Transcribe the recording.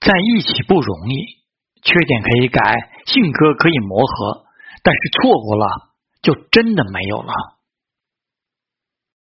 在一起不容易缺点可以改性格可以磨合但是错过了就真的没有了。